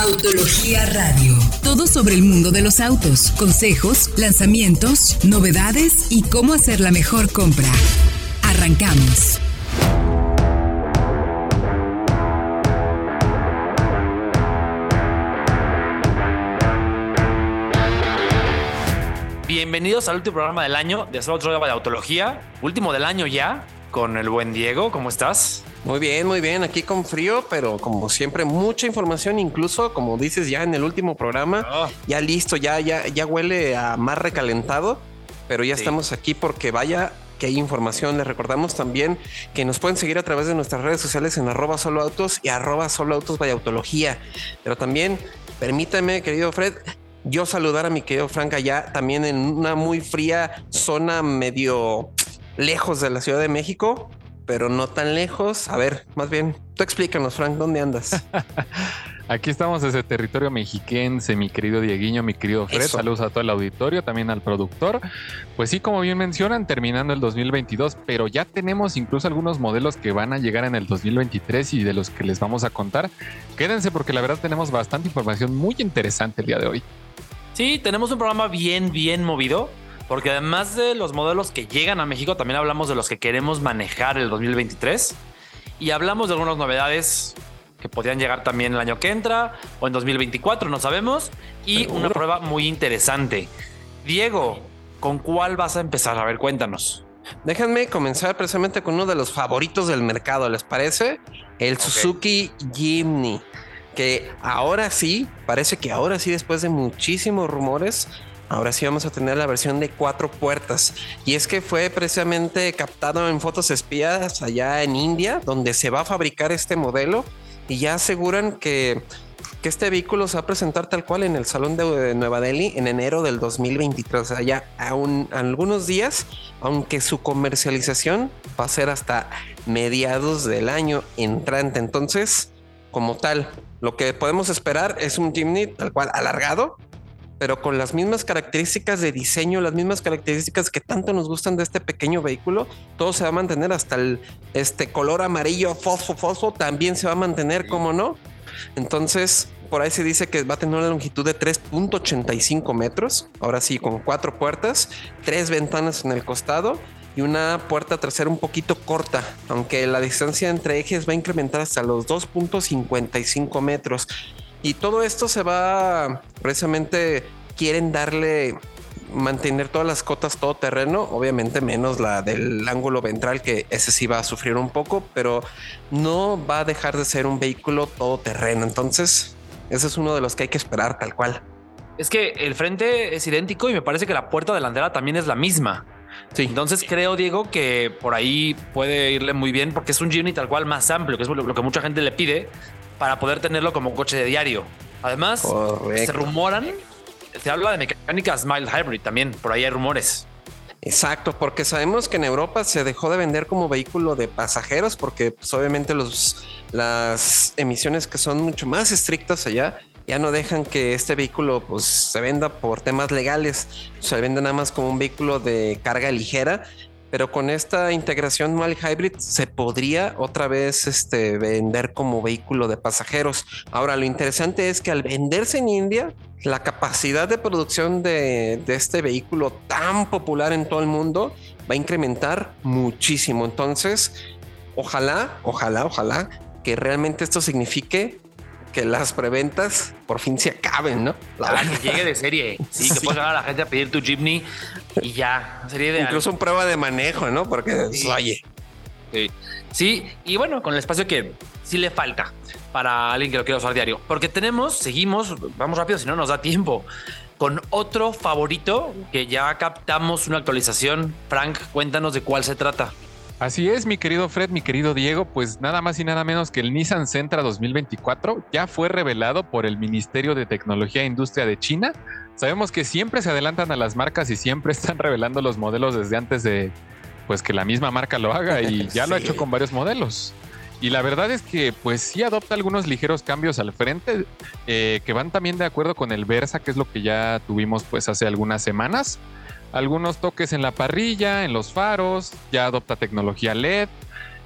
Autología Radio. Todo sobre el mundo de los autos, consejos, lanzamientos, novedades y cómo hacer la mejor compra. Arrancamos. Bienvenidos al último programa del año de Solo Otro de Autología. Último del año ya, con el buen Diego. ¿Cómo estás? Muy bien, muy bien. Aquí con frío, pero como siempre, mucha información, incluso como dices ya en el último programa, Oh. ya listo, ya, ya, ya huele a más recalentado, pero ya Sí. estamos aquí porque vaya que hay información. Les recordamos también que nos pueden seguir a través de nuestras redes sociales en arroba solo autos y arroba solo autos vaya autología. Pero también, permítame, querido Fred, yo saludar a mi querido Frank allá, también en una muy fría zona medio lejos de la Ciudad de México, pero no tan lejos. A ver, más bien, tú explícanos, Frank, ¿dónde andas? Aquí estamos desde territorio mexiquense, mi querido Dieguiño, mi querido Fred. Eso. Saludos a todo el auditorio, también al productor. Pues sí, como bien mencionan, terminando el 2022, pero ya tenemos incluso algunos modelos que van a llegar en el 2023 y de los que les vamos a contar. Quédense porque la verdad tenemos bastante información muy interesante el día de hoy. Sí, tenemos un programa bien, bien movido. Porque además de los modelos que llegan a México, también hablamos de los que queremos manejar el 2023. Y hablamos de algunas novedades que podrían llegar también el año que entra o en 2024, no sabemos. Y Seguro. una prueba muy interesante. Diego, ¿con cuál vas a empezar? A ver, cuéntanos. Déjenme comenzar precisamente con uno de los favoritos del mercado, ¿les parece? El Suzuki Jimny, que ahora sí, parece que ahora sí, después de muchísimos rumores, ahora sí vamos a tener la versión de cuatro puertas. Y es que fue precisamente captado en fotos espías allá en India, donde se va a fabricar este modelo y ya aseguran que que este vehículo se va a presentar tal cual en el Salón de Nueva Delhi en enero del 2023. O ya aún algunos días, aunque su comercialización va a ser hasta mediados del año entrante. Entonces, como tal, lo que podemos esperar es un Jimny tal cual alargado, pero con las mismas características de diseño, las mismas características que tanto nos gustan de este pequeño vehículo, todo se va a mantener hasta el este color amarillo fosfo fosfo también se va a mantener, como no. Entonces, por ahí se dice que va a tener una longitud de 3.85 metros. Ahora sí, con cuatro puertas, tres ventanas en el costado y una puerta trasera un poquito corta, aunque la distancia entre ejes va a incrementar hasta los 2.55 metros. Y todo esto se va precisamente, quieren darle mantener todas las cotas todo terreno, obviamente menos la del ángulo ventral, que ese sí va a sufrir un poco, pero no va a dejar de ser un vehículo todo terreno. Entonces, ese es uno de los que hay que esperar tal cual. Es que el frente es idéntico y me parece que la puerta delantera también es la misma. Sí, Entonces creo, Diego, que por ahí puede irle muy bien porque es un Jimny tal cual más amplio, que es lo lo que mucha gente le pide para poder tenerlo como coche de diario. Además, se rumoran, se habla de mecánica Smile Hybrid también, por ahí hay rumores. Exacto, porque sabemos que en Europa se dejó de vender como vehículo de pasajeros porque pues, obviamente los, las emisiones que son mucho más estrictas allá ya no dejan que este vehículo pues, se venda por temas legales, se vende nada más como un vehículo de carga ligera. Pero con esta integración dual hybrid se podría otra vez este, vender como vehículo de pasajeros. Ahora, lo interesante es que al venderse en India, la capacidad de producción de este vehículo tan popular en todo el mundo va a incrementar muchísimo. Entonces, ojalá, ojalá, ojalá que realmente esto signifique que las preventas por fin se acaben, ¿no? La verdad. que llegue de serie. Sí, que Sí. puedas llegar a la gente a pedir tu Jimny y ya. Sería ideal. Incluso en prueba de manejo, ¿no? Porque, Sí. oye, Sí. Sí, y bueno, con el espacio que sí le falta para alguien que lo quiera usar diario. Porque tenemos, seguimos, vamos rápido, si no nos da tiempo, con otro favorito que ya captamos una actualización. Frank, cuéntanos de cuál se trata. Así es, mi querido Fred, mi querido Diego, pues nada más y nada menos que el Nissan Sentra 2024 ya fue revelado por el Ministerio de Tecnología e Industria de China. Sabemos que siempre se adelantan a las marcas y siempre están revelando los modelos desde antes de pues que la misma marca lo haga y ya lo ha hecho con varios modelos. Y la verdad es que pues sí adopta algunos ligeros cambios al frente eh, que van también de acuerdo con el Versa, que es lo que ya tuvimos pues hace algunas semanas. Algunos toques en la parrilla, en los faros, ya adopta tecnología LED.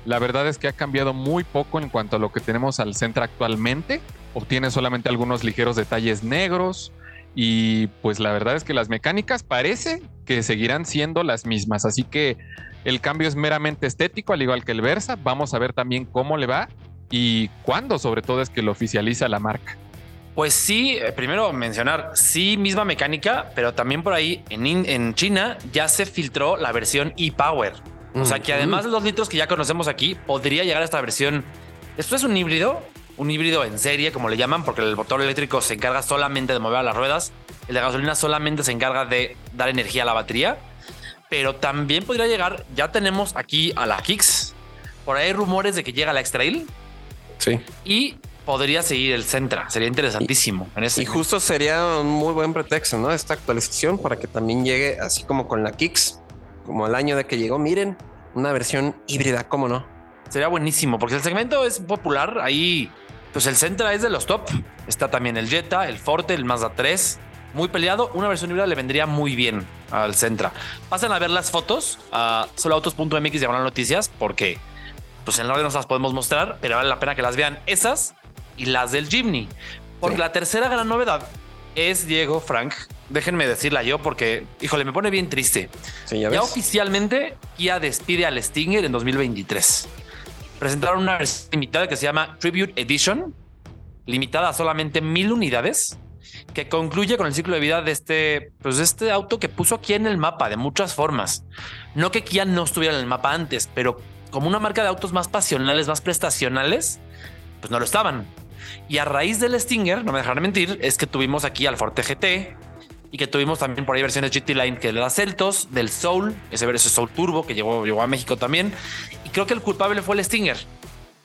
La verdad es que ha cambiado muy poco en cuanto a lo que tenemos al Sentra actualmente. obtiene solamente algunos ligeros detalles negros y pues la verdad es que las mecánicas parece que seguirán siendo las mismas, así que el cambio es meramente estético, al igual que el Versa. Vamos a ver también cómo le va y cuándo sobre todo es que lo oficializa la marca. Pues sí, eh, primero mencionar, sí, misma mecánica, pero también por ahí en, en China ya se filtró la versión e-Power. O sea que además de los litros que ya conocemos aquí, podría llegar a esta versión. Esto es un híbrido, un híbrido en serie, como le llaman, porque el motor eléctrico se encarga solamente de mover las ruedas, el de gasolina solamente se encarga de dar energía a la batería, pero también podría llegar, ya tenemos aquí a la Kicks, por ahí hay rumores de que llega la X-Trail. Sí. Y podría seguir el Centra. Sería interesantísimo. En ese y justo sería un muy buen pretexto, ¿no? Esta actualización para que también llegue así como con la Kicks, como el año de que llegó. Miren, una versión híbrida, ¿cómo no? Sería buenísimo porque el segmento es popular. Ahí, pues el Centra es de los top. Está también el Jetta, el Forte, el Mazda 3. Muy peleado. Una versión híbrida le vendría muy bien al Centra. Pasen a ver las fotos a soloautos.mx diagonal noticias porque pues en la orden no las podemos mostrar, pero vale la pena que las vean esas y las del Jimny. Porque la tercera gran novedad es Diego Frank. Déjenme decirla yo porque, híjole, me pone bien triste. ya, oficialmente Kia despide al Stinger en 2023. Presentaron una versión limitada que se llama Tribute Edition, limitada a solamente mil unidades, que concluye con el ciclo de vida de este, pues este auto que puso Kia en el mapa de muchas formas. No que Kia no estuviera en el mapa antes, pero como una marca de autos más pasionales, más prestacionales, pues no lo estaban. Y a raíz del Stinger, no me dejarán mentir, es que tuvimos aquí al Forte GT y que tuvimos también por ahí versiones GT Line que de las Celtos, del Soul, ese, ese Soul Turbo que llegó, llegó a México también. Y creo que el culpable fue el Stinger.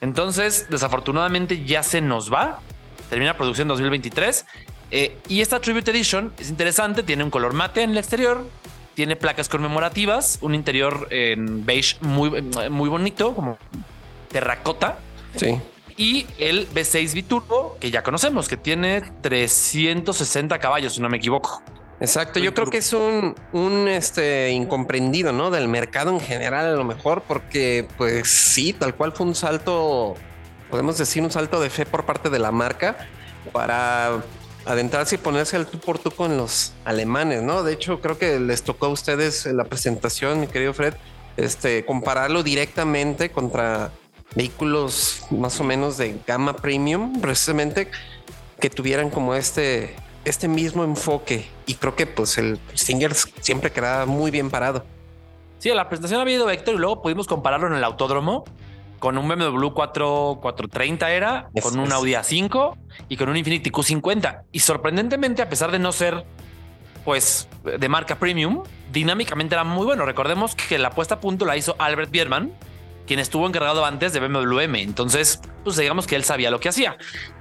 Entonces, desafortunadamente ya se nos va. Termina producción en 2023. Eh, y esta Tribute Edition es interesante, tiene un color mate en el exterior, tiene placas conmemorativas, un interior en beige muy, muy bonito, como terracota. Sí y el V6 Biturbo, que ya conocemos, que tiene 360 caballos, si no me equivoco. Exacto, yo creo que es un, un este, incomprendido, ¿no? Del mercado en general, a lo mejor, porque, pues sí, tal cual fue un salto, podemos decir, un salto de fe por parte de la marca para adentrarse y ponerse al tú por tú con los alemanes, ¿no? De hecho, creo que les tocó a ustedes en la presentación, mi querido Fred, este, compararlo directamente contra vehículos más o menos de gama premium, precisamente que tuvieran como este, este mismo enfoque. Y creo que pues el Stinger siempre queda muy bien parado. Sí, la presentación ha habido Héctor y luego pudimos compararlo en el autódromo con un BMW 4, 430 era, con un Audi A5 y con un Infiniti Q50. Y sorprendentemente, a pesar de no ser pues de marca premium, dinámicamente era muy bueno. Recordemos que la puesta a punto la hizo Albert Bierman, quien estuvo encargado antes de BMW M. Entonces, pues digamos que él sabía lo que hacía.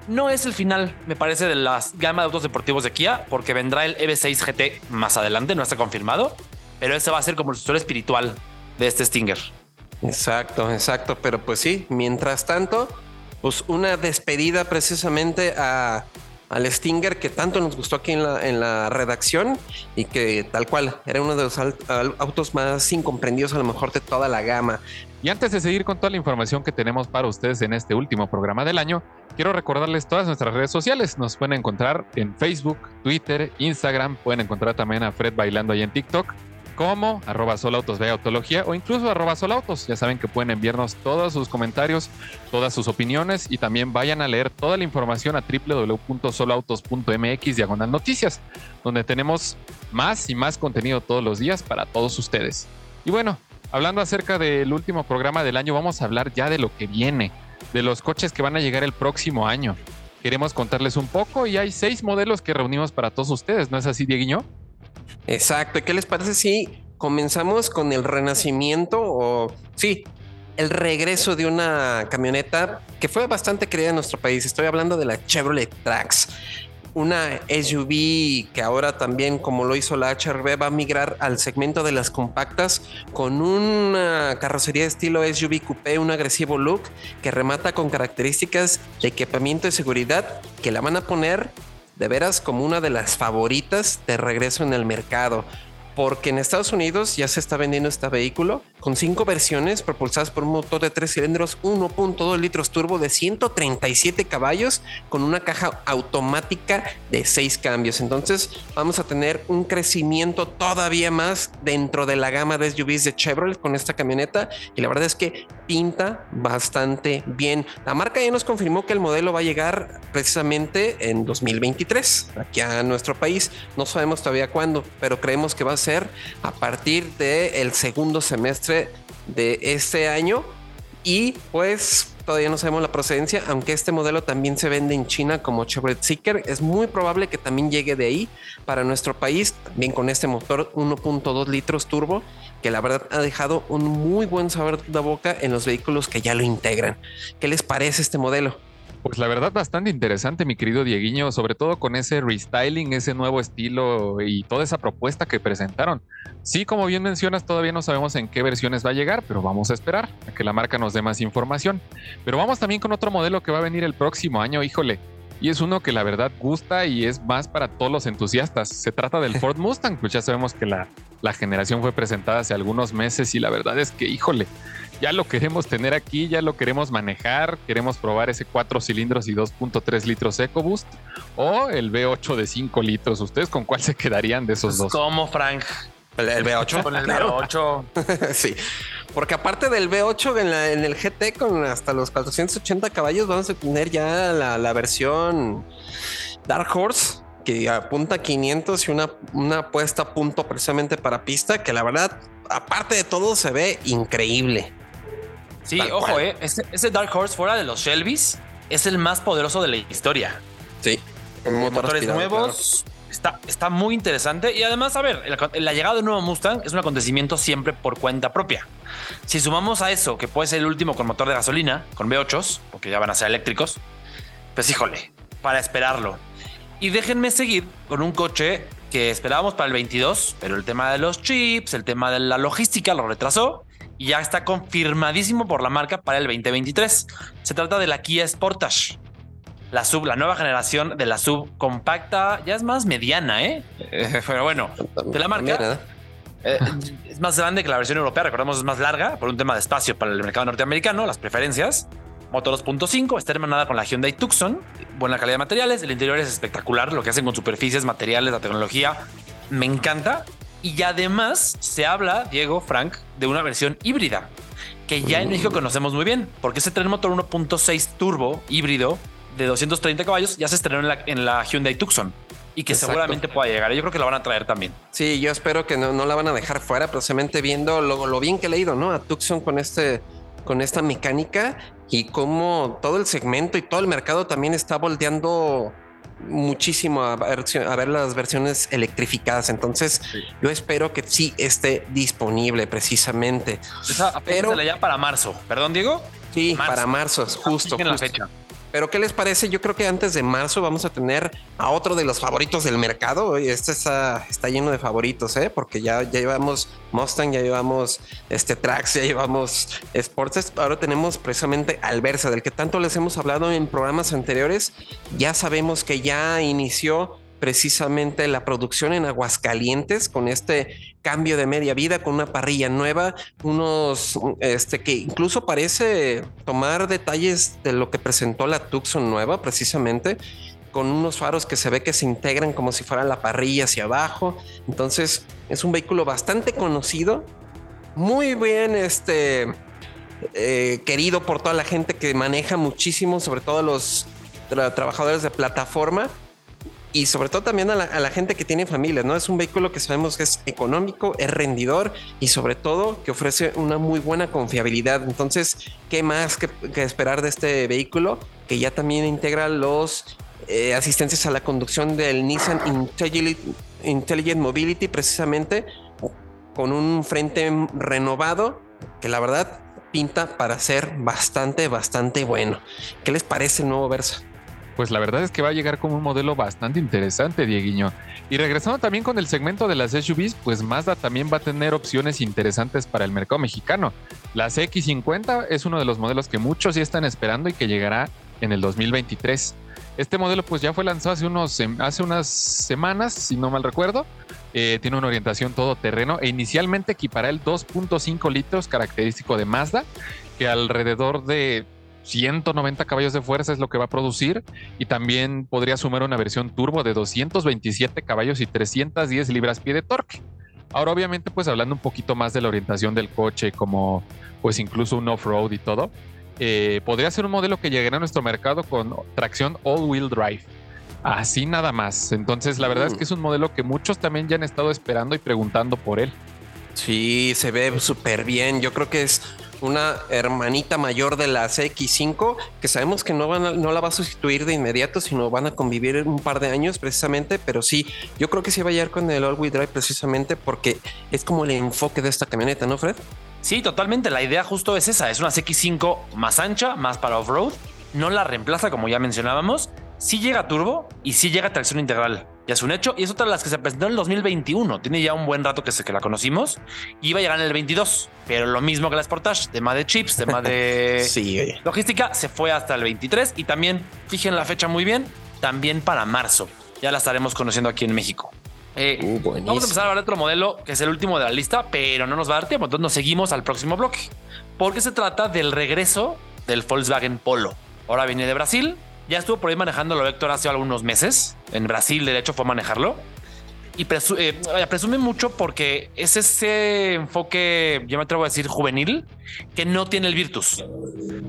No es el final, me parece, de la gama de autos deportivos de Kia, porque vendrá el EV6 GT más adelante, no está confirmado, pero ese va a ser como el sucesor espiritual de este Stinger. Exacto, exacto. Pero pues sí, mientras tanto, pues una despedida precisamente a al Stinger que tanto nos gustó aquí en la, en la redacción y que tal cual era uno de los autos más incomprendidos a lo mejor de toda la gama. Y antes de seguir con toda la información que tenemos para ustedes en este último programa del año, quiero recordarles todas nuestras redes sociales. Nos pueden encontrar en Facebook, Twitter, Instagram, pueden encontrar también a Fred bailando ahí en TikTok como arroba solautos de autología o incluso arroba solautos. Ya saben que pueden enviarnos todos sus comentarios, todas sus opiniones y también vayan a leer toda la información a www.solautos.mx diagonal noticias, donde tenemos más y más contenido todos los días para todos ustedes. Y bueno, hablando acerca del último programa del año, vamos a hablar ya de lo que viene, de los coches que van a llegar el próximo año. Queremos contarles un poco y hay seis modelos que reunimos para todos ustedes, ¿no es así, Dieguiño? Exacto. ¿Qué les parece si comenzamos con el renacimiento o sí, el regreso de una camioneta que fue bastante querida en nuestro país? Estoy hablando de la Chevrolet Trax. Una SUV que ahora también, como lo hizo la HRV, va a migrar al segmento de las compactas con una carrocería estilo SUV coupé, un agresivo look que remata con características de equipamiento de seguridad que la van a poner de veras como una de las favoritas de regreso en el mercado, porque en Estados Unidos ya se está vendiendo este vehículo con cinco versiones propulsadas por un motor de tres cilindros 1.2 litros turbo de 137 caballos con una caja automática de seis cambios. Entonces vamos a tener un crecimiento todavía más dentro de la gama de SUVs de Chevrolet con esta camioneta y la verdad es que pinta bastante bien. La marca ya nos confirmó que el modelo va a llegar precisamente en 2023 aquí a nuestro país. No sabemos todavía cuándo, pero creemos que va a ser a partir del segundo semestre de este año y pues todavía no sabemos la procedencia, aunque este modelo también se vende en China como Chevrolet Seeker, es muy probable que también llegue de ahí para nuestro país, también con este motor 1.2 litros turbo, que la verdad ha dejado un muy buen sabor de boca en los vehículos que ya lo integran. ¿Qué les parece este modelo? Pues la verdad bastante interesante, mi querido Dieguiño, sobre todo con ese restyling, ese nuevo estilo y toda esa propuesta que presentaron. Sí, como bien mencionas, todavía no sabemos en qué versiones va a llegar, pero vamos a esperar a que la marca nos dé más información. Pero vamos también con otro modelo que va a venir el próximo año, híjole. Y es uno que la verdad gusta y es más para todos los entusiastas. Se trata del Ford Mustang, pues ya sabemos que la, la generación fue presentada hace algunos meses y la verdad es que, híjole, ya lo queremos tener aquí, ya lo queremos manejar, queremos probar ese 4 cilindros y 2.3 litros EcoBoost o el V8 de 5 litros. ¿Ustedes con cuál se quedarían de esos pues, dos? ¿Cómo, Frank? El, V8. Con el V8. sí. Porque aparte del V8 en, en, el GT con hasta los 480 caballos, vamos a tener ya la, la versión Dark Horse que apunta a 500 y una, una apuesta a punto precisamente para pista, que la verdad, aparte de todo, se ve increíble. Sí, Tal ojo, eh, ese, ese, Dark Horse fuera de los Shelby's es el más poderoso de la historia. Sí, con motor motores aspirado, nuevos. Claro. Está, está muy interesante y además, a ver, la, llegada de un nuevo Mustang es un acontecimiento siempre por cuenta propia. Si sumamos a eso, que puede ser el último con motor de gasolina, con V8s, porque ya van a ser eléctricos, pues híjole, para esperarlo. Y déjenme seguir con un coche que esperábamos para el 22, pero el tema de los chips, el tema de la logística lo retrasó y ya está confirmadísimo por la marca para el 2023. Se trata de la Kia Sportage. La sub, la nueva generación de la sub compacta, ya es más mediana, ¿eh? Pero bueno, de la marca. Eh, es más grande que la versión europea, recordemos es más larga por un tema de espacio para el mercado norteamericano, las preferencias. Motor 2.5, está hermanada con la Hyundai Tucson, buena calidad de materiales, el interior es espectacular, lo que hacen con superficies, materiales, la tecnología, me encanta. Y además se habla, Diego, Frank, de una versión híbrida, que ya en México conocemos muy bien, porque ese tren motor 1.6 turbo híbrido de 230 caballos ya se estrenó en la, en la Hyundai Tucson y que Exacto. seguramente pueda llegar. Yo creo que la van a traer también. Sí, yo espero que no, no la van a dejar fuera, precisamente viendo lo, lo, bien que he leído, ¿no? A Tucson con este con esta mecánica y cómo todo el segmento y todo el mercado también está volteando muchísimo a ver, a ver las versiones electrificadas. Entonces, sí. yo espero que sí esté disponible precisamente. Esa, Pero ya para marzo. Perdón, Diego. Sí, marzo. para marzo, justo. justo. La fecha. Pero ¿qué les parece? Yo creo que antes de marzo vamos a tener a otro de los favoritos del mercado. Este está, lleno de favoritos, ¿eh? porque ya, llevamos Mustang, ya llevamos este Trax, ya llevamos Sports. Ahora tenemos precisamente al del que tanto les hemos hablado en programas anteriores. Ya sabemos que ya inició precisamente la producción en Aguascalientes con este cambio de media vida, con una parrilla nueva, unos este que incluso parece tomar detalles de lo que presentó la Tucson nueva, precisamente con unos faros que se ve que se integran como si fuera la parrilla hacia abajo. Entonces es un vehículo bastante conocido, muy bien este eh, querido por toda la gente que maneja muchísimo, sobre todo los tra trabajadores de plataforma y sobre todo también a la, a la, gente que tiene familias, ¿no? Es un vehículo que sabemos que es económico, es rendidor y sobre todo que ofrece una muy buena confiabilidad. Entonces, ¿qué más que, que esperar de este vehículo? Que ya también integra los eh, asistencias a la conducción del Nissan Intelligent, Intelligent Mobility, precisamente con un frente renovado que la verdad pinta para ser bastante, bastante bueno. ¿Qué les parece el nuevo Versa? Pues la verdad es que va a llegar como un modelo bastante interesante, Dieguiño. Y regresando también con el segmento de las SUVs, pues Mazda también va a tener opciones interesantes para el mercado mexicano. La CX50 es uno de los modelos que muchos ya están esperando y que llegará en el 2023. Este modelo pues ya fue lanzado hace, unos, hace unas semanas, si no mal recuerdo. Eh, tiene una orientación todoterreno e inicialmente equipará el 2.5 litros característico de Mazda, que alrededor de 190 caballos de fuerza es lo que va a producir y también podría sumar una versión turbo de 227 caballos y 310 libras-pie de torque. Ahora obviamente pues hablando un poquito más de la orientación del coche como pues incluso un off-road y todo, eh, podría ser un modelo que llegará a nuestro mercado con tracción all-wheel drive. Así nada más. Entonces la verdad es que es un modelo que muchos también ya han estado esperando y preguntando por él. Sí, se ve súper bien. Yo creo que es una hermanita mayor de la CX5 que sabemos que no, no la va a sustituir de inmediato, sino van a convivir un par de años precisamente, pero sí, yo creo que sí va a llegar con el all-wheel drive precisamente porque es como el enfoque de esta camioneta, ¿no, Fred? Sí, totalmente. La idea justo es esa. Es una CX5 más ancha, más para off-road. No la reemplaza, como ya mencionábamos. Sí llega turbo y sí llega tracción integral ya es un hecho. Y es otra de las que se presentó en el 2021. Tiene ya un buen rato que, se, que la conocimos. Iba a llegar en el 22, pero lo mismo que la Sportage, tema de chips, tema de logística, se fue hasta el 23. Y también, fijen la fecha muy bien, también para marzo. Ya la estaremos conociendo aquí en México. Eh, uh, vamos a empezar a hablar de otro modelo que es el último de la lista, pero no nos va a dar tiempo. Entonces nos seguimos al próximo bloque, porque se trata del regreso del Volkswagen Polo. Ahora viene de Brasil, ya estuvo por ahí manejando lo Héctor hace algunos meses. En Brasil, de hecho, fue manejarlo. Y eh, presume mucho porque es ese enfoque, yo me atrevo a decir, juvenil, que no tiene el Virtus.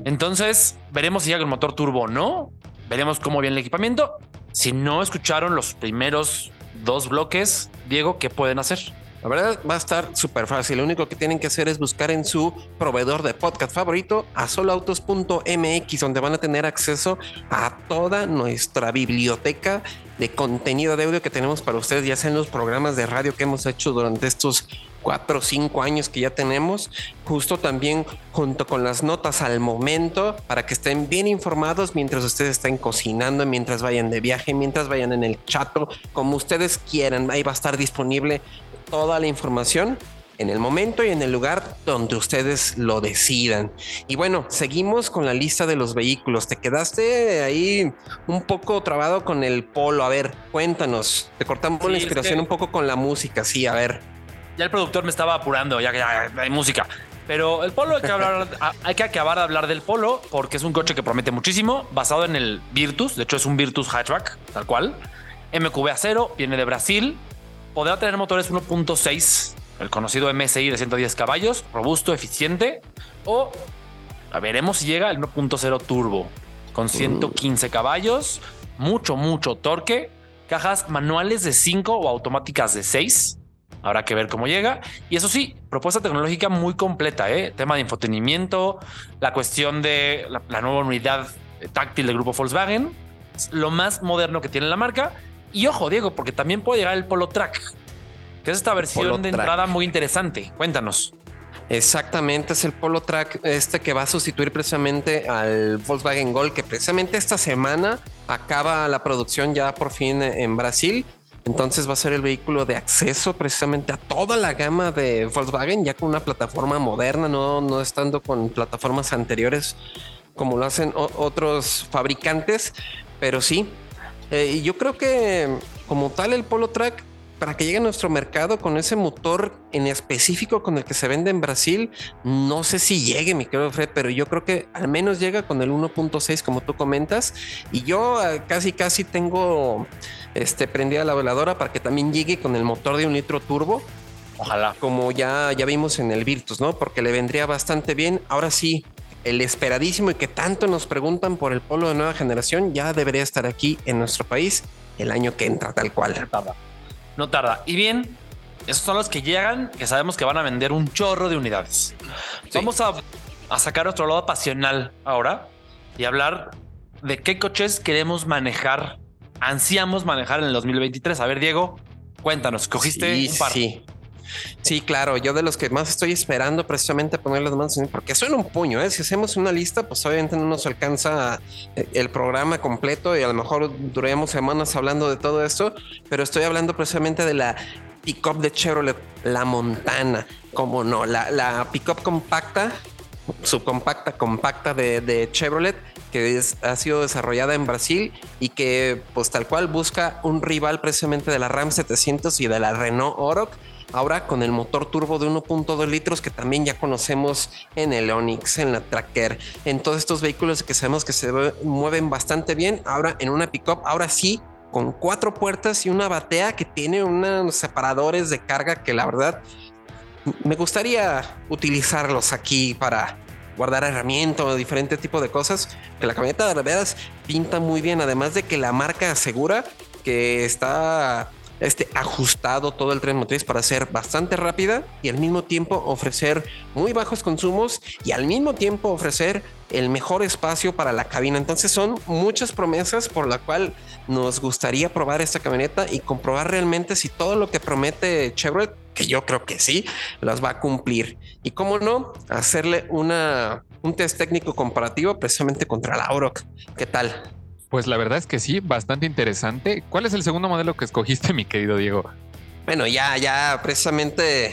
Entonces, veremos si llega el motor turbo o no. Veremos cómo viene el equipamiento. Si no escucharon los primeros dos bloques, Diego, ¿qué pueden hacer? La verdad va a estar súper fácil. Lo único que tienen que hacer es buscar en su proveedor de podcast favorito a soloautos.mx, donde van a tener acceso a toda nuestra biblioteca de contenido de audio que tenemos para ustedes, ya sea en los programas de radio que hemos hecho durante estos cuatro o cinco años que ya tenemos, justo también junto con las notas al momento, para que estén bien informados mientras ustedes estén cocinando, mientras vayan de viaje, mientras vayan en el chato, como ustedes quieran, ahí va a estar disponible toda la información en el momento y en el lugar donde ustedes lo decidan. Y bueno, seguimos con la lista de los vehículos. Te quedaste ahí un poco trabado con el polo. A ver, cuéntanos. Te cortamos la inspiración un poco con la música. Sí, a ver. Ya el productor me estaba apurando, ya que hay música. Pero el polo hay que, hablar, hay que acabar de hablar del polo porque es un coche que promete muchísimo, basado en el Virtus. De hecho, es un Virtus hatchback, tal cual. MQB acero, viene de Brasil podrá tener motores 1.6, el conocido MSI de 110 caballos, robusto, eficiente, o veremos si llega el 1.0 turbo con 115 uh. caballos, mucho, mucho torque, cajas manuales de 5 o automáticas de 6. Habrá que ver cómo llega. Y eso sí, propuesta tecnológica muy completa, ¿eh? tema de infotenimiento, la cuestión de la, la nueva unidad táctil del grupo Volkswagen, lo más moderno que tiene la marca y ojo, Diego, porque también puede llegar el Polo Track, que es esta versión de entrada muy interesante. Cuéntanos. Exactamente, es el Polo Track este que va a sustituir precisamente al Volkswagen Gol, que precisamente esta semana acaba la producción ya por fin en Brasil. Entonces va a ser el vehículo de acceso precisamente a toda la gama de Volkswagen, ya con una plataforma moderna, no, no estando con plataformas anteriores como lo hacen otros fabricantes. Pero sí, eh, y yo creo que como tal el Polo Track, para que llegue a nuestro mercado con ese motor en específico con el que se vende en Brasil, no sé si llegue, mi querido Fred, pero yo creo que al menos llega con el 1.6 como tú comentas. Y yo eh, casi casi tengo este, prendida la veladora para que también llegue con el motor de un litro turbo. Ojalá. Como ya, ya vimos en el Virtus, ¿no? Porque le vendría bastante bien. Ahora sí, el esperadísimo y que tanto nos preguntan por el polo de nueva generación, ya debería estar aquí en nuestro país el año que entra, tal cual. No tarda. No tarda. Y bien, esos son los que llegan, que sabemos que van a vender un chorro de unidades. Vamos a, a sacar nuestro lado pasional ahora y hablar de qué coches queremos manejar, ansiamos manejar en el 2023. A ver, Diego, cuéntanos, cogiste un par. Sí. Sí, claro, yo de los que más estoy esperando precisamente poner las manos porque suena un puño, ¿eh? si hacemos una lista, pues obviamente no nos alcanza eh, el programa completo y a lo mejor duremos semanas hablando de todo esto, pero estoy hablando precisamente de la pickup de Chevrolet, la Montana, como no, la, la pickup compacta, subcompacta, compacta de, de Chevrolet que ha sido desarrollada en Brasil y que pues tal cual busca un rival precisamente de la Ram 700 y de la Renault Oroch. Ahora con el motor turbo de 1.2 litros que también ya conocemos en el Onix, en la Tracker, en todos estos vehículos que sabemos que se mueven bastante bien. Ahora en una pickup, ahora sí con cuatro puertas y una batea que tiene unos separadores de carga que la verdad me gustaría utilizarlos aquí para guardar herramientas o diferente tipo de cosas. Que la camioneta de veras pinta muy bien, además de que la marca asegura que está este, ajustado todo el tren motriz para ser bastante rápida y al mismo tiempo ofrecer muy bajos consumos y al mismo tiempo ofrecer el mejor espacio para la cabina. Entonces son muchas promesas por la cual nos gustaría probar esta camioneta y comprobar realmente si todo lo que promete Chevrolet, que yo creo que sí, las va a cumplir. Y cómo no, hacerle una, un test técnico comparativo precisamente contra la Oroch. ¿Qué tal? Pues la verdad es que sí, bastante interesante. ¿Cuál es el segundo modelo que escogiste, mi querido Diego? Bueno, ya, ya precisamente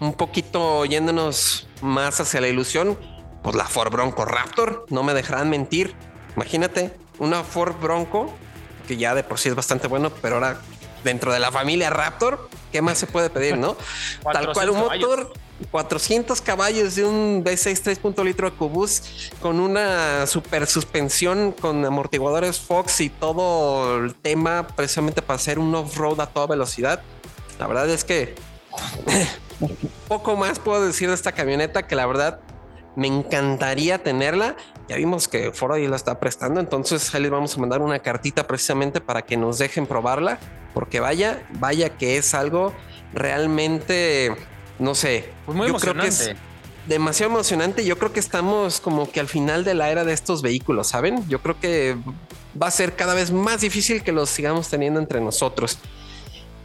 un poquito yéndonos más hacia la ilusión, pues la Ford Bronco Raptor, no me dejarán mentir. Imagínate, una Ford Bronco, que ya de por sí es bastante bueno, pero ahora dentro de la familia Raptor, ¿qué más se puede pedir, no? Tal cual un motor 400 caballos de un V6 3.0 litro EcoBoost con una super suspensión con amortiguadores Fox y todo el tema precisamente para hacer un off-road a toda velocidad. La verdad es que poco más puedo decir de esta camioneta que la verdad me encantaría tenerla. Ya vimos que Ford la está prestando, entonces ahí les vamos a mandar una cartita precisamente para que nos dejen probarla, porque vaya, vaya que es algo realmente no sé. Pues muy yo creo que es demasiado emocionante. Yo creo que estamos como que al final de la era de estos vehículos, ¿saben? Yo creo que va a ser cada vez más difícil que los sigamos teniendo entre nosotros.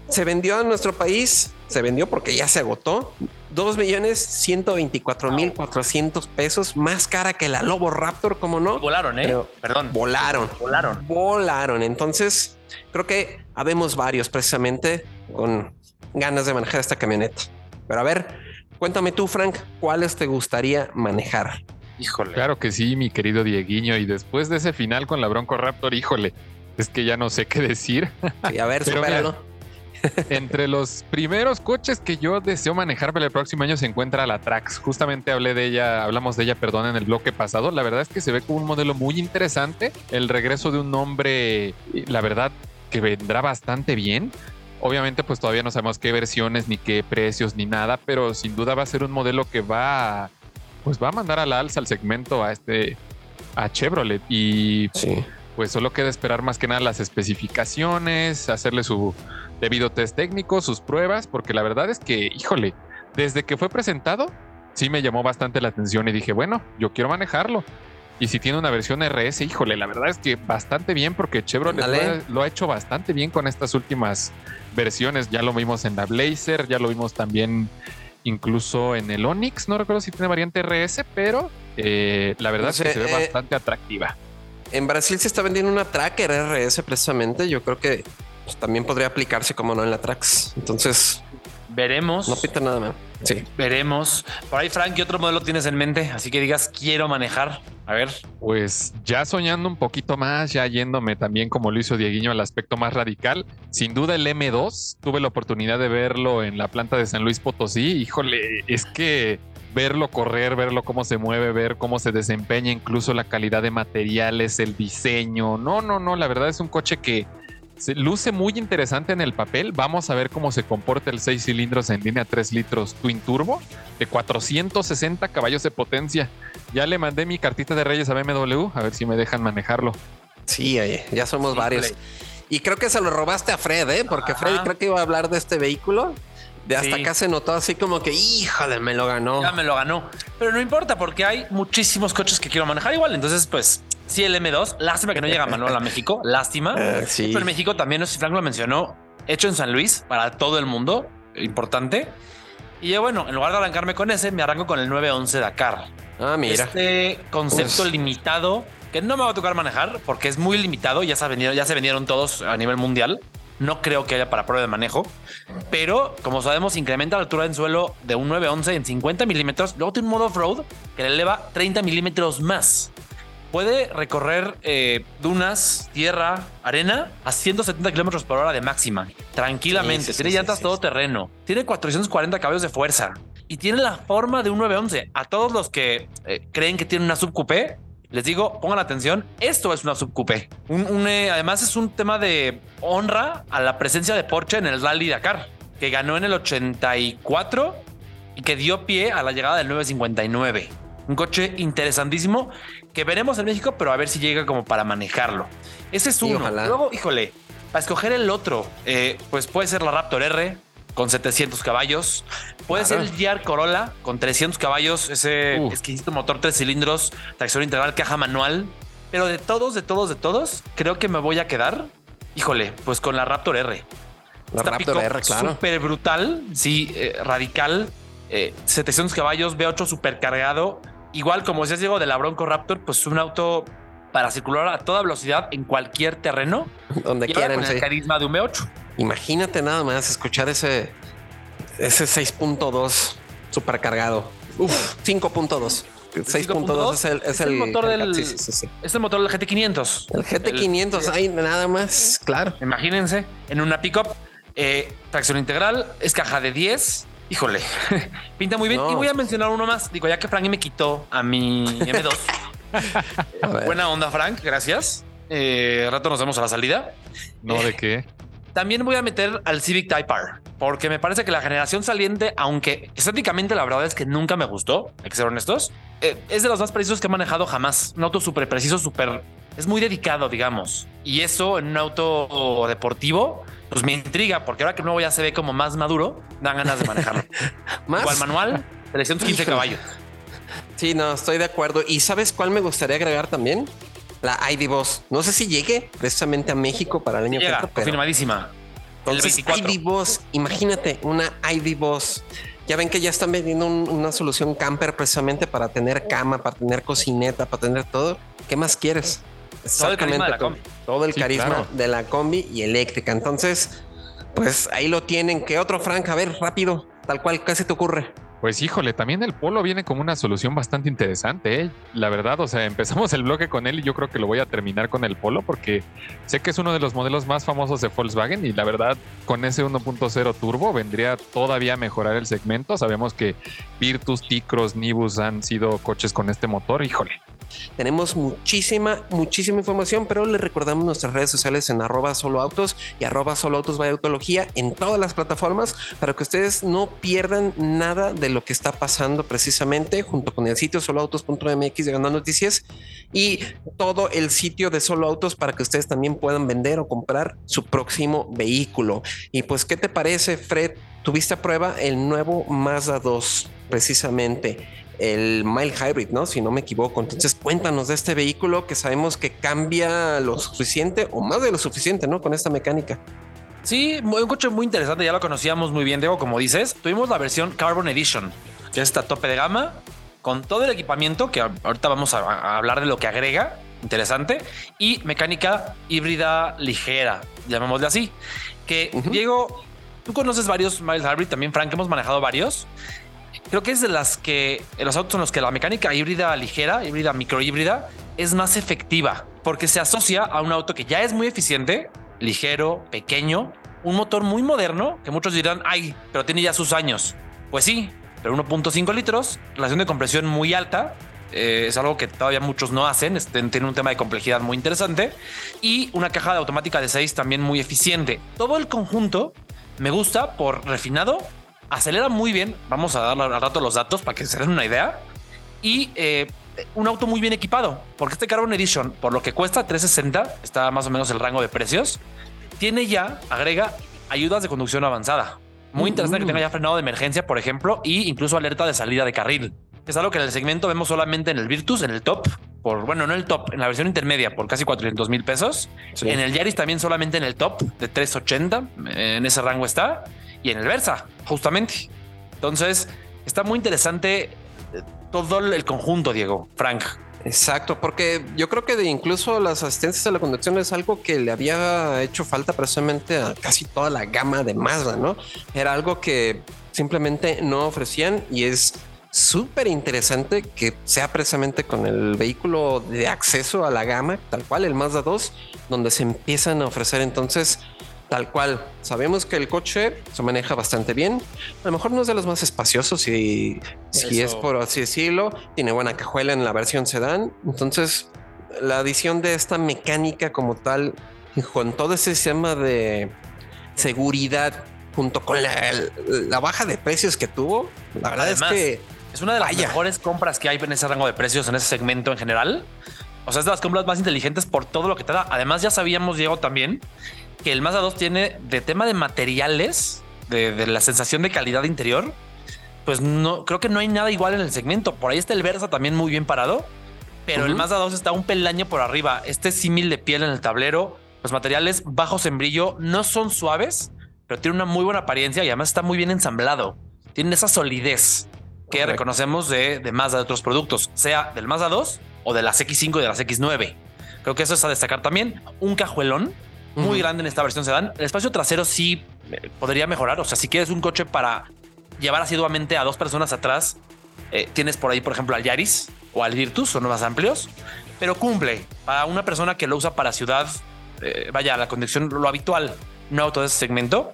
Se vendió a nuestro país, se vendió porque ya se agotó. 2 millones 124 mil 400 pesos, más cara que la Lobo Raptor, como no. Volaron, eh? Perdón. Volaron. Volaron. Volaron. Entonces, creo que habemos varios precisamente con ganas de manejar esta camioneta. Pero a ver, cuéntame tú, Frank, ¿cuáles te gustaría manejar? Híjole. Claro que sí, mi querido Dieguiño. Y después de ese final con la Bronco Raptor, híjole, es que ya no sé qué decir. Y a ver, supéralo. entre los primeros coches que yo deseo manejar para el próximo año se encuentra la Trax. Justamente hablé de ella, hablamos de ella, perdón, en el bloque pasado. La verdad es que se ve como un modelo muy interesante. El regreso de un nombre, la verdad, que vendrá bastante bien. Obviamente, pues todavía no sabemos qué versiones, ni qué precios, ni nada, pero sin duda va a ser un modelo que va, a, pues va a mandar al alza al segmento a este, a Chevrolet. Y pues solo queda esperar más que nada las especificaciones, hacerle su debido test técnico, sus pruebas, porque la verdad es que, híjole, desde que fue presentado, sí me llamó bastante la atención y dije, bueno, yo quiero manejarlo. Y si tiene una versión RS, híjole, la verdad es que bastante bien porque Chevrolet lo ha, hecho bastante bien con estas últimas versiones. Ya lo vimos en la Blazer, ya lo vimos también incluso en el Onix. No recuerdo si tiene variante RS, pero eh, la verdad es que se ve eh, bastante atractiva. En Brasil se está vendiendo una Tracker RS precisamente. Yo creo que pues, también podría aplicarse como no en la Trax. Entonces veremos. No pinta nada más. Sí. Veremos. Por ahí, Frank, ¿qué otro modelo tienes en mente? Así que digas, quiero manejar. A ver. Pues ya soñando un poquito más, ya yéndome también como lo hizo Dieguiño al aspecto más radical. Sin duda el M2, tuve la oportunidad de verlo en la planta de San Luis Potosí. Híjole, es que verlo correr, verlo cómo se mueve, ver cómo se desempeña, incluso la calidad de materiales, el diseño. No, no, no, la verdad es un coche que se luce muy interesante en el papel. Vamos a ver cómo se comporta el 6 cilindros en línea 3 litros Twin Turbo de 460 caballos de potencia. Ya le mandé mi cartita de Reyes a BMW, a ver si me dejan manejarlo. Sí, ya somos varios. Y creo que se lo robaste a Fred, ¿eh? porque Fred creo que iba a hablar de este vehículo. De hasta acá se notó así como que, híjole, me lo ganó. Ya me lo ganó. Pero no importa porque hay muchísimos coches que quiero manejar igual. Entonces, pues Sí, el M2. Lástima que no llega Manuel a México. Lástima. Eh, sí. Pero México también, no sé si Frank lo mencionó, hecho en San Luis para todo el mundo. Importante. Y yo, bueno, en lugar de arrancarme con ese, me arranco con el 911 Dakar. Ah, mira. Este concepto limitado que no me va a tocar manejar porque es muy limitado. Ya se, ya se vendieron todos a nivel mundial. No creo que haya para prueba de manejo, pero como sabemos, incrementa la altura en suelo de un 911 en 50 milímetros. Luego tiene un modo off-road que le eleva 30 milímetros más puede recorrer eh, dunas, tierra, arena a 170 kilómetros por hora de máxima, tranquilamente. Sí, sí, tiene sí, llantas todo terreno, tiene 440 caballos de fuerza y tiene la forma de un 911. A todos los que eh, creen que tiene una subcoupé, les digo, pongan atención, esto es una subcoupé. Un, un, eh, además es un tema de honra a la presencia de Porsche en el Rally Dakar, que ganó en el 84 y que dio pie a la llegada del 959. Un coche interesantísimo que veremos en México, pero a ver si llega como para manejarlo. Ese es uno. Luego, híjole, para escoger el otro, eh, pues puede ser la Raptor R con 700 caballos. Puede Claro. ser el GR Corolla con 300 caballos, ese Uh. exquisito motor tres cilindros, tracción integral, caja manual. Pero de todos, de todos, de todos, creo que me voy a quedar, híjole, pues con la Raptor R. La Esta Raptor R, claro. Súper brutal, sí, eh, radical. eh, 700 caballos, V8 super cargado. Igual, como decías, Diego, de la Bronco Raptor, pues un auto para circular a toda velocidad en cualquier terreno. Donde Y quieran. con el carisma de un V8. Imagínate nada más escuchar ese, ese 6.2 supercargado. Uf, 5.2. 6.2 es el, es Es el el motor del- sí, sí. Es el motor del GT500. El GT500, hay nada más, claro. Imagínense, en una pickup, eh, tracción integral, es caja de 10. Híjole, pinta muy bien. No. Y voy a mencionar uno más. Digo, ya que Frank me quitó a mi M2. A ver. Buena onda, Frank, gracias. Eh, rato nos vemos a la salida. No de qué. También voy a meter al Civic Type R, porque me parece que la generación saliente, aunque estéticamente la verdad es que nunca me gustó, hay que ser honestos, eh, es de los más precisos que he manejado jamás. Un auto súper preciso, súper... Es muy dedicado, digamos. Y eso en un auto deportivo, pues me intriga, porque ahora que el nuevo ya se ve como más maduro, dan ganas de manejarlo. ¿Más? Igual manual, 315 Híjole. caballos. Sí, no, estoy de acuerdo. ¿Y sabes cuál me gustaría agregar también? La ID Boss. No sé si llegue precisamente a México para el año que Llega, pero confirmadísima. El Entonces, 24. ID Boss, imagínate una ID Boss. Ya ven que ya están vendiendo un- una solución camper precisamente para tener cama, para tener cocineta, para tener todo. ¿Qué más quieres? Todo el carisma de la todo- combi. Todo el Sí, carisma claro. de la combi y eléctrica. Entonces, pues ahí lo tienen. ¿Qué otro, Frank? A ver, rápido, tal cual, ¿qué se te ocurre? Pues híjole, también el Polo viene como una solución bastante interesante, ¿eh? la verdad. O sea, empezamos el bloque con él y yo creo que lo voy a terminar con el Polo porque sé que es uno de los modelos más famosos de Volkswagen y la verdad con ese 1.0 turbo vendría todavía a mejorar el segmento. Sabemos que Virtus, T-Cross, Nibus han sido coches con este motor. Híjole, Tenemos muchísima, muchísima información, pero les recordamos nuestras redes sociales en arroba solo autos y arroba solo autos autología en todas las plataformas para que ustedes no pierdan nada de lo que está pasando precisamente junto con el sitio soloautos.mx de Ganando Noticias y todo el sitio de solo autos para que ustedes también puedan vender o comprar su próximo vehículo. Y pues, ¿qué te parece, Fred? Tuviste a prueba el nuevo Mazda 2, precisamente el Mile Hybrid, ¿no? Si no me equivoco. Entonces, cuéntanos de este vehículo que sabemos que cambia lo suficiente o más de lo suficiente, ¿no? Con esta mecánica. Sí, un coche muy interesante, ya lo conocíamos muy bien, Diego, como dices. Tuvimos la versión Carbon Edition, que es esta tope de gama, con todo el equipamiento, que ahorita vamos a, a hablar de lo que agrega, interesante, y mecánica híbrida ligera, llamémosle así. Que. Diego, tú conoces varios Miles Hybrid, también Frank, hemos manejado varios. Creo que es de las que, en los autos en los que la mecánica híbrida ligera, híbrida microhíbrida, es más efectiva, porque se asocia a un auto que ya es muy eficiente, ligero, pequeño, un motor muy moderno, que muchos dirán, ay, pero tiene ya sus años. Pues sí, pero 1.5 litros, relación de compresión muy alta, eh, es algo que todavía muchos no hacen, tiene un tema de complejidad muy interesante, y una caja de automática de 6 también muy eficiente. Todo el conjunto me gusta por refinado, acelera muy bien, vamos a dar al rato los datos para que se den una idea, y eh, un auto muy bien equipado, porque este Carbon Edition, por lo que cuesta 360, está más o menos el rango de precios, tiene ya, agrega ayudas de conducción avanzada. Muy interesante que tenga ya frenado de emergencia, por ejemplo, y incluso alerta de salida de carril. Es algo que en el segmento vemos solamente en el Virtus, en el top, por bueno, no en el top, en la versión intermedia por casi 400 mil pesos. Sí. En el Yaris también solamente en el top de 380, en ese rango está. Y en el Versa, justamente. Entonces, está muy interesante eh, todo el conjunto, Diego, Frank. Exacto, porque yo creo que incluso las asistencias a la conducción es algo que le había hecho falta precisamente a casi toda la gama de Mazda, ¿no? Era algo que simplemente no ofrecían y es súper interesante que sea precisamente con el vehículo de acceso a la gama, tal cual el Mazda 2, donde se empiezan a ofrecer entonces tal cual. Sabemos que el coche se maneja bastante bien. A lo mejor no es de los más espaciosos, si, si es por así decirlo. Tiene buena cajuela en la versión sedán. Entonces, la adición de esta mecánica como tal, con todo ese sistema de seguridad, junto con la, baja de precios que tuvo, la verdad es que es una de las mejores compras que hay en ese rango de precios, en ese segmento en general. O sea, es de las compras más inteligentes por todo lo que te da. Además, ya sabíamos, Diego, también que el Mazda 2 tiene de tema de materiales, de, la sensación de calidad interior, pues no creo que no hay nada igual en el segmento. Por ahí está el Versa también muy bien parado, pero el Mazda 2 está un peldaño por arriba. Este símil de piel en el tablero, los materiales bajos en brillo no son suaves, pero tiene una muy buena apariencia y además está muy bien ensamblado. Tiene esa solidez que reconocemos de, de Mazda de otros productos, sea del Mazda 2 o de las X5 y de las X9. Creo que eso es a destacar también. Un cajuelón muy grande en esta versión sedán. El espacio trasero sí eh, podría mejorar. O sea, si quieres un coche para llevar asiduamente a dos personas atrás, eh, tienes por ahí, por ejemplo, al Yaris o al Virtus, son más amplios, pero cumple para una persona que lo usa para ciudad, eh, vaya, la conducción, lo habitual, no auto de ese segmento.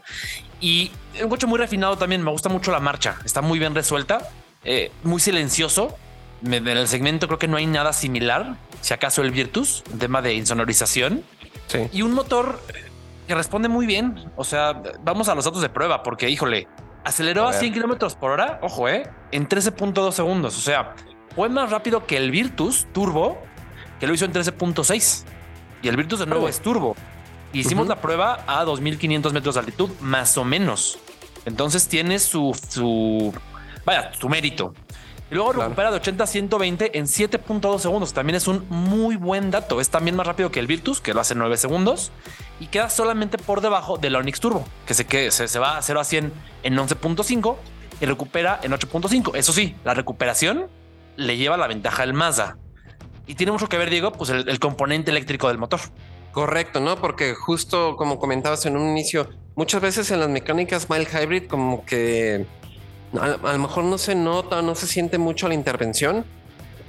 Y un coche muy refinado también, me gusta mucho la marcha, está muy bien resuelta, muy silencioso. En el segmento creo que no hay nada similar, si acaso el Virtus, en tema de insonorización. Y un motor que responde muy bien. O sea, vamos a los datos de prueba, porque híjole, aceleró a, 100 kilómetros por hora, ojo, eh, en 13.2 segundos. O sea, fue más rápido que el Virtus Turbo, que lo hizo en 13.6. Y el Virtus de nuevo es turbo. Hicimos la prueba a 2500 metros de altitud, más o menos. Entonces tiene su, su, vaya, su mérito. Y luego recupera de 80 a 120 en 7.2 segundos. También es un muy buen dato. Es también más rápido que el Virtus, que lo hace en 9 segundos. Y queda solamente por debajo del Onix Turbo, que se, que se, va a 0 a 100 en 11.5 y recupera en 8.5. Eso sí, la recuperación le lleva la ventaja al Mazda. Y tiene mucho que ver, Diego, pues el, el componente eléctrico del motor. Correcto, ¿no? Porque justo como comentabas en un inicio, muchas veces en las mecánicas mild hybrid como que a, lo mejor no se nota, no se siente mucho la intervención,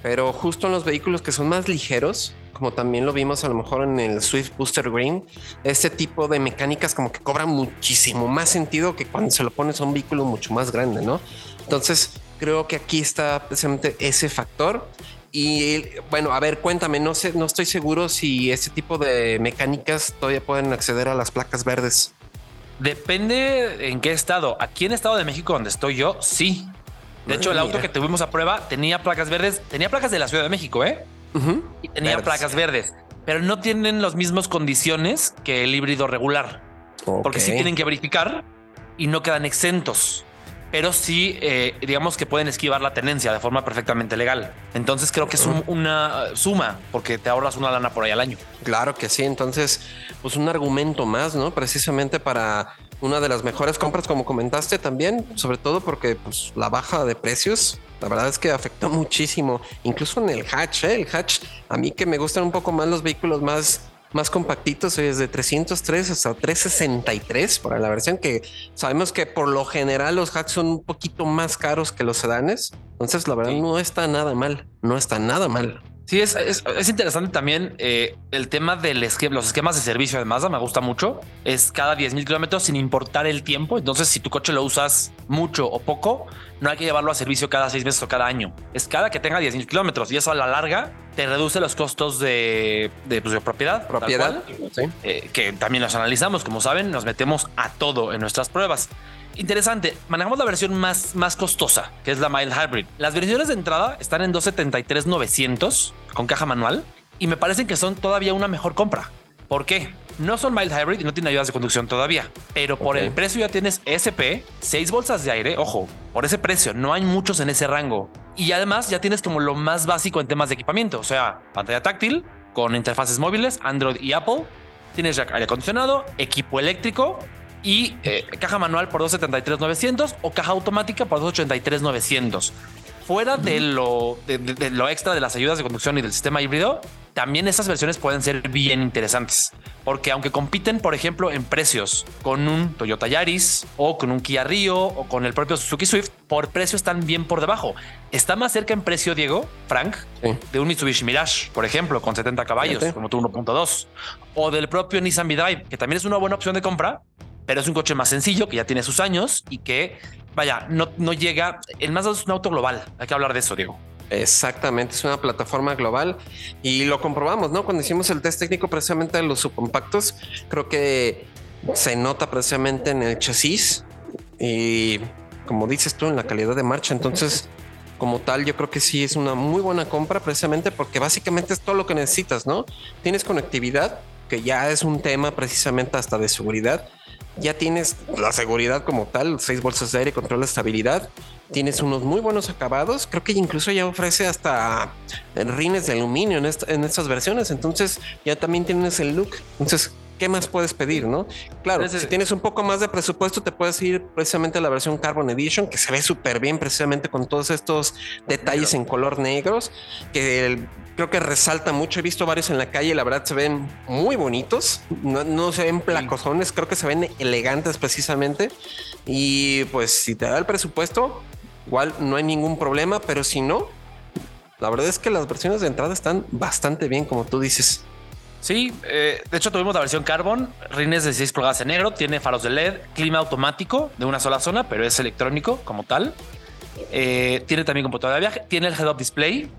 pero justo en los vehículos que son más ligeros, como también lo vimos a lo mejor en el Swift Booster Green, este tipo de mecánicas como que cobran muchísimo más sentido que cuando se lo pones a un vehículo mucho más grande, ¿no? Entonces creo que aquí está precisamente ese factor. Y bueno, a ver, cuéntame, no sé, no estoy seguro si este tipo de mecánicas todavía pueden acceder a las placas verdes. Depende en qué estado. Aquí en Estado de México, donde estoy yo, sí. De hecho, el auto que tuvimos a prueba tenía placas verdes, tenía placas de la Ciudad de México, ¿eh? Y tenía placas verdes, pero no tienen las mismas condiciones que el híbrido regular. Porque sí tienen que verificar y no quedan exentos pero sí, eh, digamos que pueden esquivar la tenencia de forma perfectamente legal. Entonces creo que es una suma porque te ahorras una lana por ahí al año. Claro que sí. Entonces, pues un argumento más, ¿no? Precisamente para una de las mejores compras, como comentaste también, sobre todo porque pues, la baja de precios, la verdad es que afectó muchísimo, incluso en el hatch, ¿eh? el hatch, a mí que me gustan un poco más los vehículos más más compactitos, desde 303 hasta 363 para la versión que sabemos que por lo general los hats son un poquito más caros que los sedanes. Entonces, la verdad no está nada mal, no está nada mal. Sí, es, es, interesante también eh, el tema de los esquemas de servicio de Mazda. Me gusta mucho. Es cada 10 mil kilómetros sin importar el tiempo. Entonces, si tu coche lo usas mucho o poco, no hay que llevarlo a servicio cada seis meses o cada año. Es cada que tenga 10 mil kilómetros y eso a la larga te reduce los costos de, de, pues, propiedad. Propiedad, eh, que también los analizamos. Como saben, nos metemos a todo en nuestras pruebas interesante. Manejamos la versión más, más costosa, que es la Mild Hybrid. Las versiones de entrada están en 273-900 con caja manual y me parecen que son todavía una mejor compra. ¿Por qué? No son mild hybrid y no tienen ayudas de conducción todavía, pero por el precio ya tienes SP, 6 bolsas de aire, ojo, por ese precio, no hay muchos en ese rango. Y además ya tienes como lo más básico en temas de equipamiento, o sea, pantalla táctil con interfaces móviles, Android y Apple, tienes aire acondicionado, equipo eléctrico, y eh, caja manual por 273,900 o caja automática por 283,900. Fuera de lo, de, lo extra de las ayudas de conducción y del sistema híbrido, también esas versiones pueden ser bien interesantes, porque aunque compiten, por ejemplo, en precios con un Toyota Yaris o con un Kia Rio o con el propio Suzuki Swift, por precio están bien por debajo. Está más cerca en precio, Diego, Frank, de un Mitsubishi Mirage, por ejemplo, con 70 caballos, como tu 1.2, o del propio Nissan V-Drive, que también es una buena opción de compra, pero es un coche más sencillo que ya tiene sus años y que, vaya, no, no llega. El Mazda es un auto global. Hay que hablar de eso, Diego. Exactamente, es una plataforma global y lo comprobamos, ¿no? Cuando hicimos el test técnico precisamente de los subcompactos, creo que se nota precisamente en el chasis y como dices tú, en la calidad de marcha. Entonces, como tal, yo creo que sí es una muy buena compra precisamente porque básicamente es todo lo que necesitas, ¿no? Tienes conectividad, que ya es un tema precisamente hasta de seguridad ya tienes la seguridad como tal, seis bolsas de aire, control de estabilidad, tienes unos muy buenos acabados, creo que incluso ya ofrece hasta rines de aluminio en, en estas versiones, entonces ya también tienes el look, entonces ¿qué más puedes pedir, no? Claro, si tienes un poco más de presupuesto, te puedes ir precisamente a la versión Carbon Edition, que se ve súper bien precisamente con todos estos detalles en color negros, que creo que resalta mucho. He visto varios en la calle, la verdad se ven muy bonitos, no, se ven placosones, creo que se ven elegantes precisamente. Y pues si te da el presupuesto, igual no hay ningún problema, pero si no, la verdad es que las versiones de entrada están bastante bien, como tú dices. Sí, eh, de hecho tuvimos la versión Carbon, rines de 6 pulgadas en negro, tiene faros de LED, clima automático de una sola zona, pero es electrónico como tal. Eh, tiene también computadora de viaje, tiene el head-up display,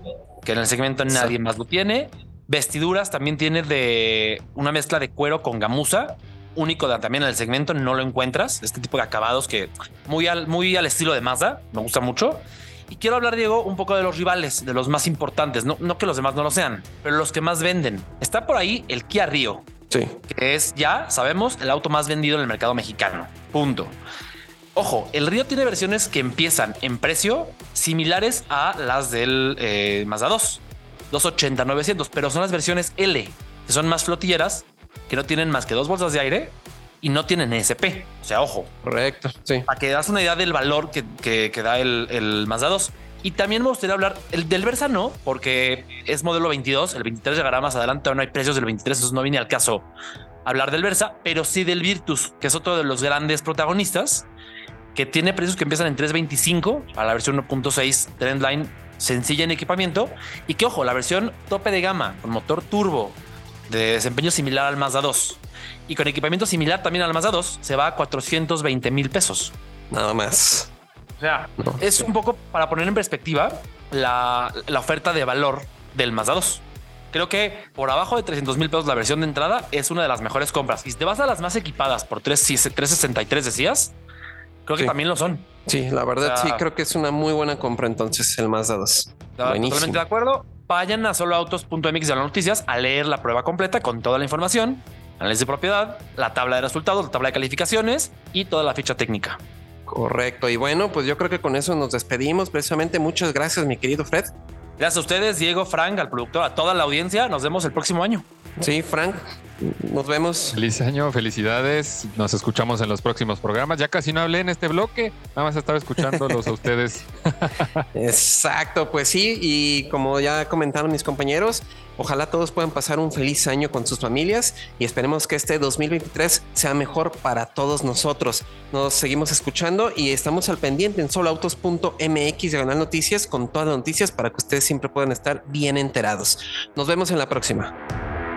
que en el segmento nadie más lo tiene. Vestiduras también tiene de una mezcla de cuero con gamuza, único también en el segmento, no lo encuentras. Este tipo de acabados que muy al, muy al estilo de Mazda, me gusta mucho. Y quiero hablar, Diego, un poco de los rivales, de los más importantes. No, no que los demás no lo sean, pero los que más venden. Está por ahí el Kia Rio. Sí. Que es ya, sabemos, el auto más vendido en el mercado mexicano. Punto. Ojo, el Río tiene versiones que empiezan en precio similares a las del eh, Mazda 2, 280, 900, pero son las versiones L, que son más flotilleras, que no tienen más que dos bolsas de aire y no tienen ESP. O sea, ojo. Correcto. Sí. Para que das una idea del valor que, que, da el, el, Mazda 2. Y también me gustaría hablar el del Versa, no, porque es modelo 22. El 23 llegará más adelante. No hay precios del 23, entonces no viene al caso hablar del Versa, pero sí del Virtus, que es otro de los grandes protagonistas, que tiene precios que empiezan en 325 para la versión 1.6 Trendline sencilla en equipamiento. Y que ojo, la versión tope de gama con motor turbo de desempeño similar al Mazda 2 y con equipamiento similar también al Mazda 2 se va a 420 mil pesos. Nada más. O sea, es un poco para poner en perspectiva la, oferta de valor del Mazda 2. Creo que por abajo de 300 mil pesos la versión de entrada es una de las mejores compras. Y si te vas a las más equipadas por 3, 363 decías, creo que también lo son. Sí, la verdad sí, creo que es una muy buena compra entonces el Mazda 2. Totalmente de acuerdo. Vayan a soloautos.mx de las noticias a leer la prueba completa con toda la información análisis de propiedad, la tabla de resultados, la tabla de calificaciones y toda la ficha técnica. Correcto. Y bueno, pues yo creo que con eso nos despedimos. Precisamente muchas gracias, mi querido Fred. Gracias a ustedes, Diego, Frank, al productor, a toda la audiencia. Nos vemos el próximo año. Sí, Frank, nos vemos. Feliz año, felicidades. Nos escuchamos en los próximos programas. Ya casi no hablé en este bloque, nada más estaba escuchándolos a ustedes. Exacto, pues sí, y como ya comentaron mis compañeros, ojalá todos puedan pasar un feliz año con sus familias y esperemos que este 2023 sea mejor para todos nosotros. Nos seguimos escuchando y estamos al pendiente en soloautos.mx ganar noticias con todas las noticias para que ustedes siempre puedan estar bien enterados. Nos vemos en la próxima.